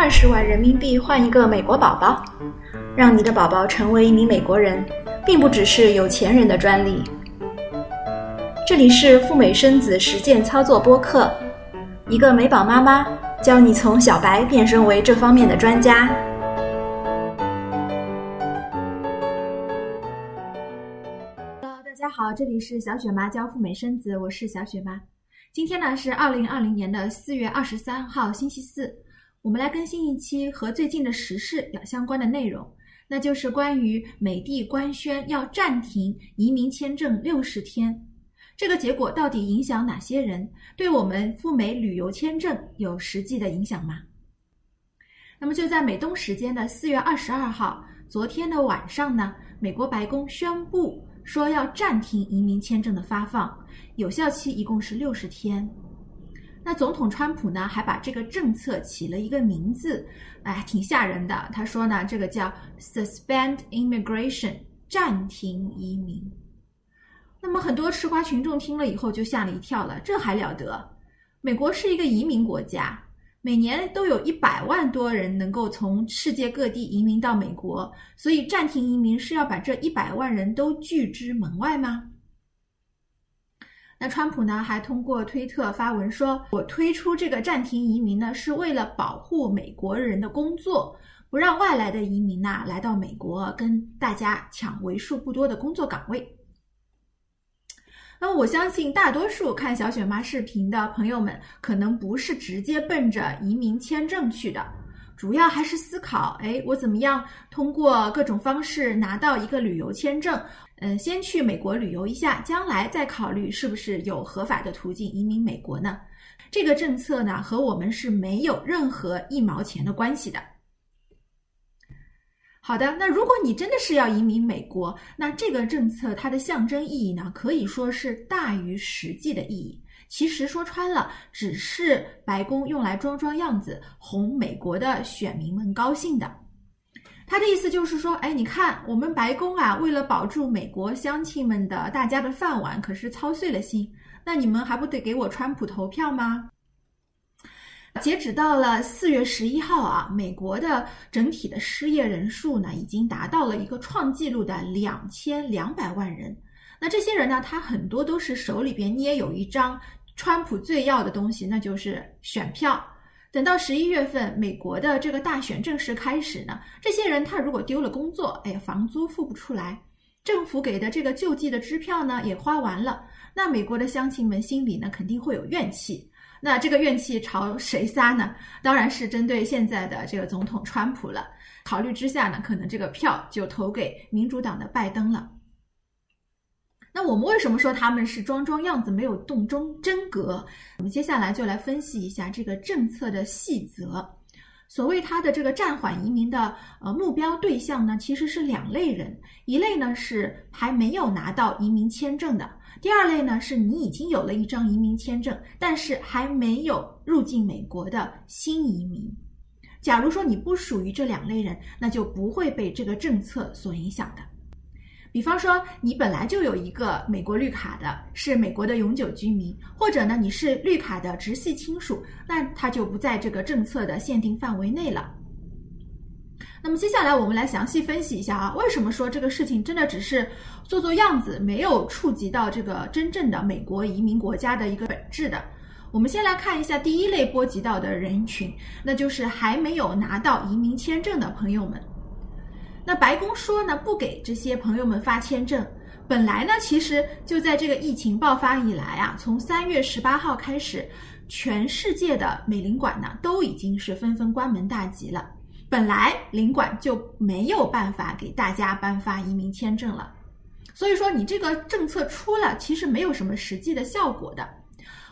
二十万人民币换一个美国宝宝，让你的宝宝成为一名美国人，并不只是有钱人的专利。这里是赴美生子实践操作播客，一个美宝妈妈教你从小白变身为这方面的专家。Hello，大家好，这里是小雪妈教赴美生子，我是小雪妈。今天呢是二零二零年的四月二十三号，星期四。我们来更新一期和最近的时事有相关的内容，那就是关于美帝官宣要暂停移民签证六十天，这个结果到底影响哪些人？对我们赴美旅游签证有实际的影响吗？那么就在美东时间的四月二十二号，昨天的晚上呢，美国白宫宣布说要暂停移民签证的发放。有效期一共是六十天，那总统川普呢还把这个政策起了一个名字，哎，挺吓人的。他说呢，这个叫 “suspend immigration”，暂停移民。那么很多吃瓜群众听了以后就吓了一跳了，这还了得？美国是一个移民国家，每年都有一百万多人能够从世界各地移民到美国，所以暂停移民是要把这一百万人都拒之门外吗？那川普呢，还通过推特发文说：“我推出这个暂停移民呢，是为了保护美国人的工作，不让外来的移民呐来到美国跟大家抢为数不多的工作岗位。”那我相信大多数看小雪妈视频的朋友们，可能不是直接奔着移民签证去的，主要还是思考：哎，我怎么样通过各种方式拿到一个旅游签证？嗯，先去美国旅游一下，将来再考虑是不是有合法的途径移民美国呢？这个政策呢，和我们是没有任何一毛钱的关系的。好的，那如果你真的是要移民美国，那这个政策它的象征意义呢，可以说是大于实际的意义。其实说穿了，只是白宫用来装装样子，哄美国的选民们高兴的。他的意思就是说，哎，你看我们白宫啊，为了保住美国乡亲们的大家的饭碗，可是操碎了心。那你们还不得给我川普投票吗？截止到了四月十一号啊，美国的整体的失业人数呢，已经达到了一个创纪录的两千两百万人。那这些人呢，他很多都是手里边捏有一张川普最要的东西，那就是选票。等到十一月份，美国的这个大选正式开始呢，这些人他如果丢了工作，哎，房租付不出来，政府给的这个救济的支票呢也花完了，那美国的乡亲们心里呢肯定会有怨气，那这个怨气朝谁撒呢？当然是针对现在的这个总统川普了。考虑之下呢，可能这个票就投给民主党的拜登了。那我们为什么说他们是装装样子，没有动中真格？我们接下来就来分析一下这个政策的细则。所谓它的这个暂缓移民的呃目标对象呢，其实是两类人，一类呢是还没有拿到移民签证的，第二类呢是你已经有了一张移民签证，但是还没有入境美国的新移民。假如说你不属于这两类人，那就不会被这个政策所影响的。比方说，你本来就有一个美国绿卡的，是美国的永久居民，或者呢你是绿卡的直系亲属，那他就不在这个政策的限定范围内了。那么接下来我们来详细分析一下啊，为什么说这个事情真的只是做做样子，没有触及到这个真正的美国移民国家的一个本质的？我们先来看一下第一类波及到的人群，那就是还没有拿到移民签证的朋友们。那白宫说呢，不给这些朋友们发签证。本来呢，其实就在这个疫情爆发以来啊，从三月十八号开始，全世界的美领馆呢都已经是纷纷关门大吉了。本来领馆就没有办法给大家颁发移民签证了，所以说你这个政策出了，其实没有什么实际的效果的。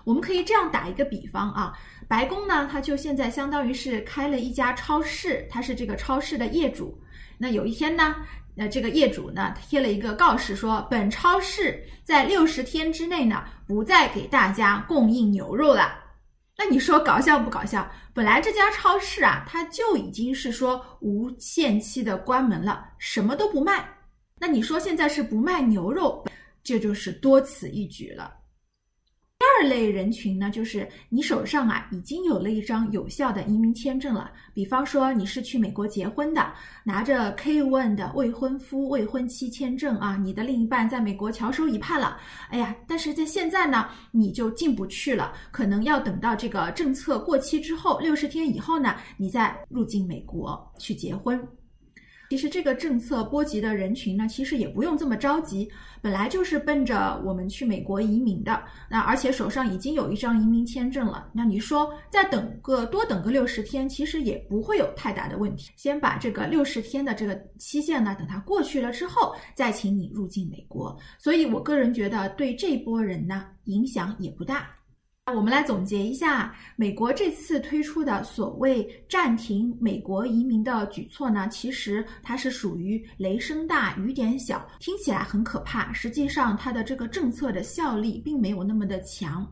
我们可以这样打一个比方啊，白宫呢，它就现在相当于是开了一家超市，它是这个超市的业主。那有一天呢，那这个业主呢贴了一个告示说，本超市在六十天之内呢不再给大家供应牛肉了。那你说搞笑不搞笑？本来这家超市啊，它就已经是说无限期的关门了，什么都不卖。那你说现在是不卖牛肉，这就是多此一举了。二类人群呢，就是你手上啊已经有了一张有效的移民签证了，比方说你是去美国结婚的，拿着 K-1 的未婚夫、未婚妻签证啊，你的另一半在美国翘首以盼了，哎呀，但是在现在呢，你就进不去了，可能要等到这个政策过期之后，六十天以后呢，你再入境美国去结婚。其实这个政策波及的人群呢，其实也不用这么着急，本来就是奔着我们去美国移民的，那而且手上已经有一张移民签证了，那你说再等个多等个六十天，其实也不会有太大的问题。先把这个六十天的这个期限呢，等它过去了之后，再请你入境美国。所以我个人觉得对这波人呢，影响也不大。我们来总结一下，美国这次推出的所谓暂停美国移民的举措呢，其实它是属于雷声大雨点小，听起来很可怕，实际上它的这个政策的效力并没有那么的强。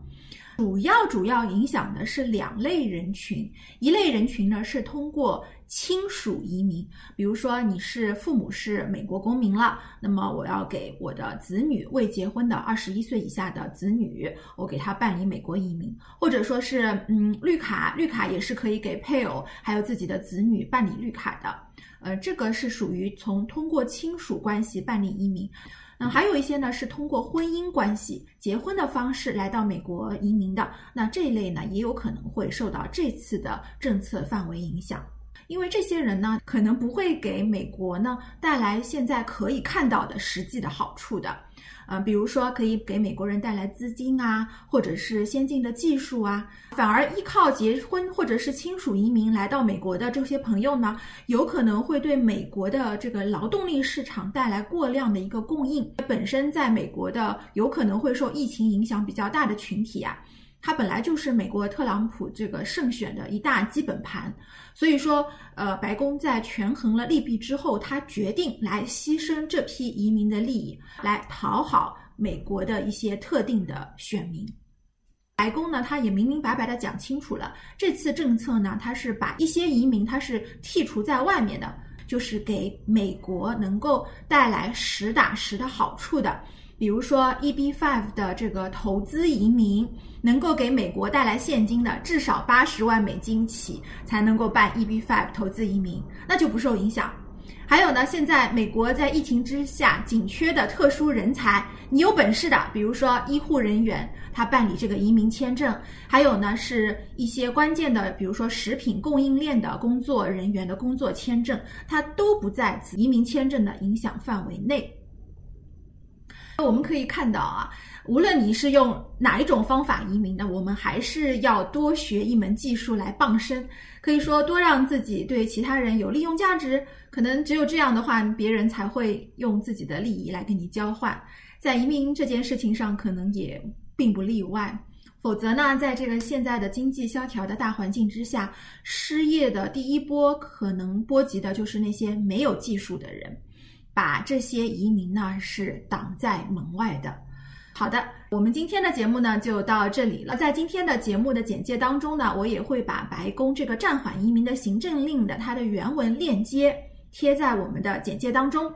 主要主要影响的是两类人群，一类人群呢是通过亲属移民，比如说你是父母是美国公民了，那么我要给我的子女未结婚的二十一岁以下的子女，我给他办理美国移民，或者说是嗯绿卡，绿卡也是可以给配偶还有自己的子女办理绿卡的，呃，这个是属于从通过亲属关系办理移民。那还有一些呢，是通过婚姻关系、结婚的方式来到美国移民的。那这一类呢，也有可能会受到这次的政策范围影响，因为这些人呢，可能不会给美国呢带来现在可以看到的实际的好处的。呃，比如说可以给美国人带来资金啊，或者是先进的技术啊，反而依靠结婚或者是亲属移民来到美国的这些朋友呢，有可能会对美国的这个劳动力市场带来过量的一个供应。本身在美国的有可能会受疫情影响比较大的群体啊。它本来就是美国特朗普这个胜选的一大基本盘，所以说，呃，白宫在权衡了利弊之后，他决定来牺牲这批移民的利益，来讨好美国的一些特定的选民。白宫呢，他也明明白白的讲清楚了，这次政策呢，它是把一些移民它是剔除在外面的，就是给美国能够带来实打实的好处的。比如说，EB-5 的这个投资移民能够给美国带来现金的，至少八十万美金起才能够办 EB-5 投资移民，那就不受影响。还有呢，现在美国在疫情之下紧缺的特殊人才，你有本事的，比如说医护人员，他办理这个移民签证；还有呢，是一些关键的，比如说食品供应链的工作人员的工作签证，它都不在此移民签证的影响范围内。我们可以看到啊，无论你是用哪一种方法移民的，我们还是要多学一门技术来傍身。可以说，多让自己对其他人有利用价值，可能只有这样的话，别人才会用自己的利益来跟你交换。在移民这件事情上，可能也并不例外。否则呢，在这个现在的经济萧条的大环境之下，失业的第一波可能波及的就是那些没有技术的人。把这些移民呢是挡在门外的。好的，我们今天的节目呢就到这里了。在今天的节目的简介当中呢，我也会把白宫这个暂缓移民的行政令的它的原文链接贴在我们的简介当中。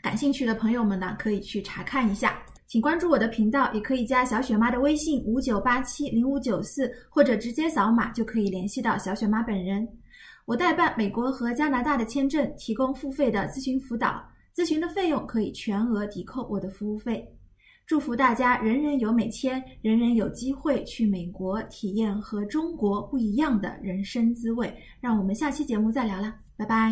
感兴趣的朋友们呢，可以去查看一下。请关注我的频道，也可以加小雪妈的微信五九八七零五九四，或者直接扫码就可以联系到小雪妈本人。我代办美国和加拿大的签证，提供付费的咨询辅导。咨询的费用可以全额抵扣我的服务费。祝福大家人人有美签，人人有机会去美国体验和中国不一样的人生滋味。让我们下期节目再聊啦，拜拜。